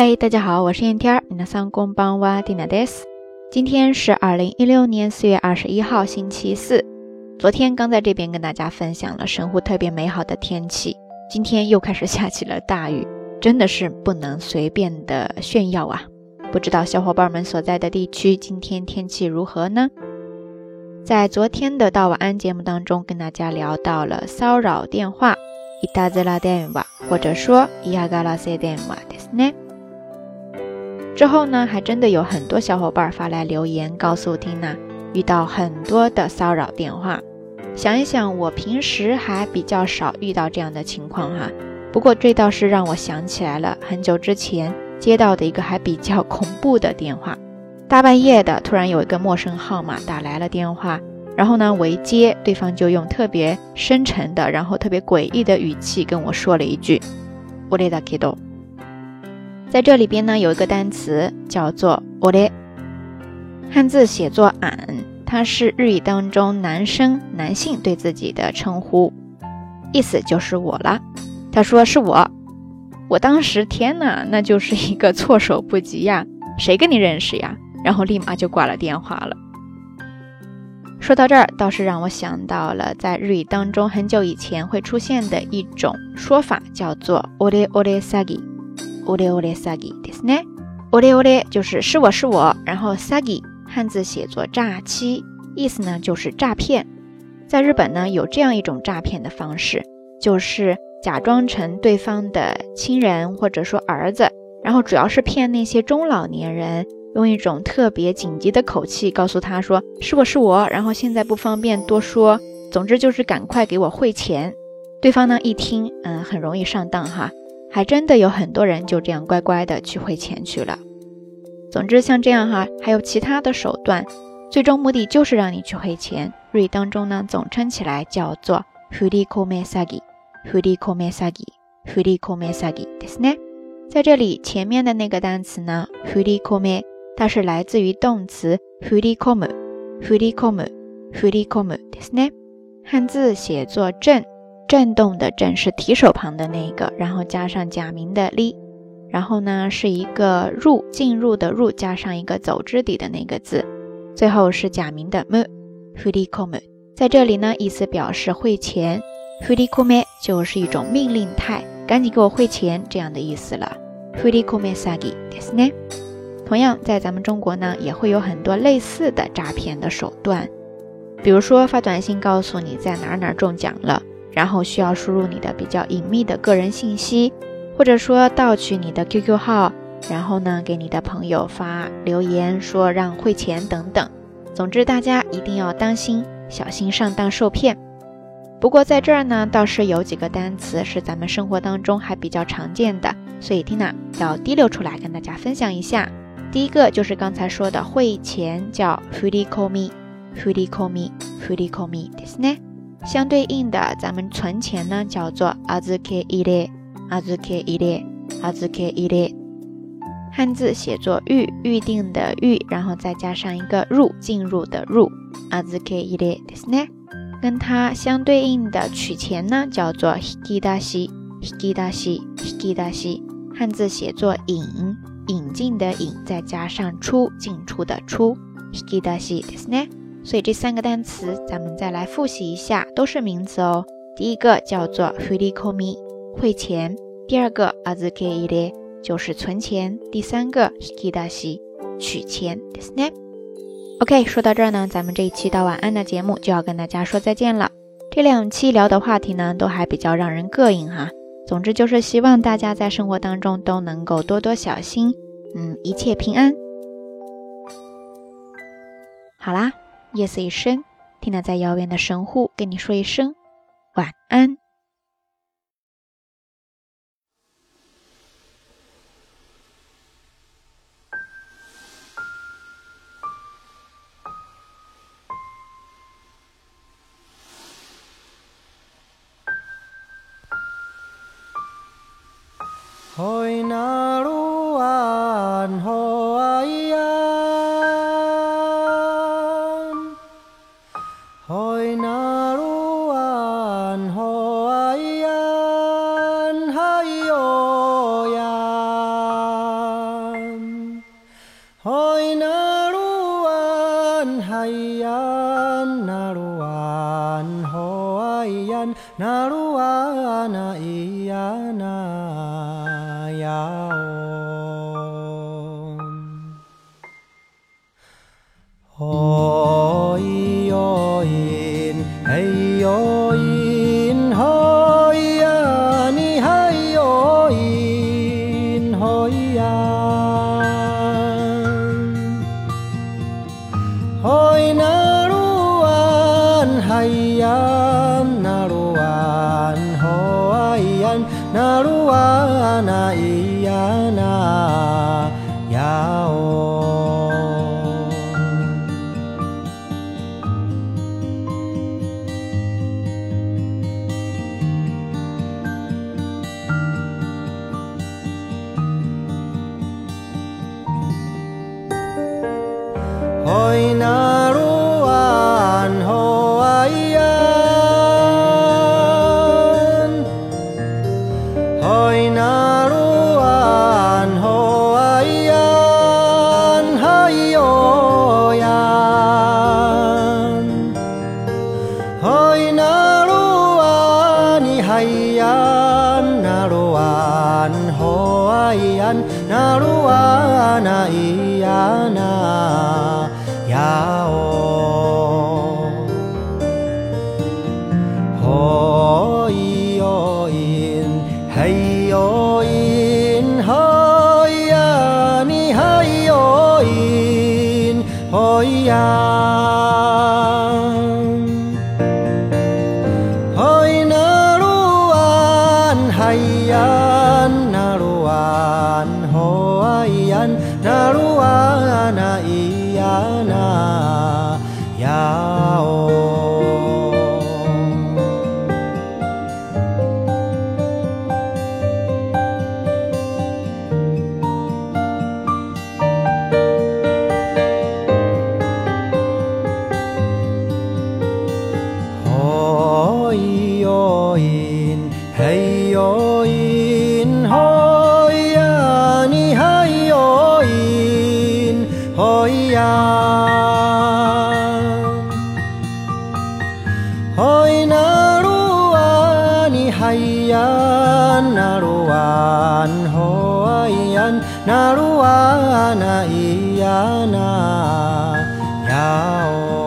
嗨，大家好，我是燕天儿。皆さんこんばんは、ディナです。今天是二零一六年四月二十一号，星期四。昨天刚在这边跟大家分享了神户特别美好的天气，今天又开始下起了大雨，真的是不能随便的炫耀啊！不知道小伙伴们所在的地区今天天气如何呢？在昨天的到晚安节目当中，跟大家聊到了骚扰电话，伊达兹拉电话，或者说伊亚嘎拉塞电话，对是呢。 之后呢，还真的有很多小伙伴发来留言，告诉缇娜遇到很多的骚扰电话。想一想，我平时还比较少遇到这样的情况哈。不过这倒是让我想起来了很久之前接到的一个还比较恐怖的电话。大半夜的，突然有一个陌生号码打来了电话，然后呢，我一接，对方就用特别深沉的，然后特别诡异的语气跟我说了一句：“我的大 kiddo。”在这里边呢，有一个单词叫做“我的”，汉字写作“俺”，它是日语当中男生、男性对自己的称呼，意思就是我了。他说是我，我当时天哪，那就是一个措手不及呀，谁跟你认识呀？然后立马就挂了电话了。说到这儿，倒是让我想到了在日语当中很久以前会出现的一种说法，叫做“オレオレサギ”。 オレオレサギですね。オレオレ就是是我是我，然后サギ汉字写作诈欺，意思呢就是诈骗。在日本呢有这样一种诈骗的方式，就是假装成对方的亲人或者说儿子，然后主要是骗那些中老年人。用一种特别紧急的口气告诉他说：“是我是我，然后现在不方便多说，总之就是赶快给我汇钱。”对方呢一听，嗯，很容易上当哈， 还真的有很多人就这样乖乖的去汇钱去了。总之像这样哈，还有其他的手段，最终目的就是让你去汇钱。日语当中呢总称起来叫做“フリコメサギ”，フリコメサギ，フリコメサギですね。在这里前面的那个单词呢，フリコメ。它是来自于动词 “furikomu”，“furikomu”，“furikomu” ですね。汉字写作“震”， 震动的“震”是提手旁的那个，然后加上假名的 “li”，然后呢是一个入进入的“入”，加上一个走之底的那个字，最后是假名的 “mu”，“furikomu”。在这里呢，意思表示汇钱，“furikomu” 就是一种命令态，赶紧给我汇钱这样的意思了，“furikomu sagi” ですね。同样，在咱们中国呢，也会有很多类似的诈骗的手段，比如说发短信告诉你在哪哪中奖了， 然后需要输入你的比较隐秘的个人信息，或者说盗取你的 QQ 号，然后呢给你的朋友发留言说让汇钱等等。总之，大家一定要当心，小心上当受骗。不过在这儿呢，倒是有几个单词是咱们生活当中还比较常见的，所以缇娜要滴溜出来跟大家分享一下。第一个就是刚才说的汇钱，叫 “furikomi”，“furikomi”，“furikomi” ですね。 相对应的，咱们存钱呢，叫做 “azuke ire”，“azuke ire”，“azuke ire”。汉字写作“预”，预定的“预”，然后再加上一个“入”，进入的“入 ”，“azuke ire” ですね。跟它相对应的取钱呢，叫做 “hikidashi”，“hikidashi”，“hikidashi”。汉字写作“引”。引进的引，再加上出进出的出，hikidashi ですね。 所以这三个单词咱们再来复习一下，都是名词哦。第一个叫做 furikomi，汇钱；第二个 azuke ire，就是存钱；第三个 hikidashi，取钱ですね。OK，说到这儿呢，咱们这一期到晚安的节目就要跟大家说再见了。这两期聊的话题呢，都还比较让人膈应哈。总之就是希望大家在生活当中都能够多多小心，嗯，一切平安。好啦， 夜色已深，听娜在遥远的神户跟你说一声晚安。Hoi naruan hoaian 어... হয় না 样我伊那罗安尼海呀，那罗安吼伊安，那罗安那伊呀那呀哦。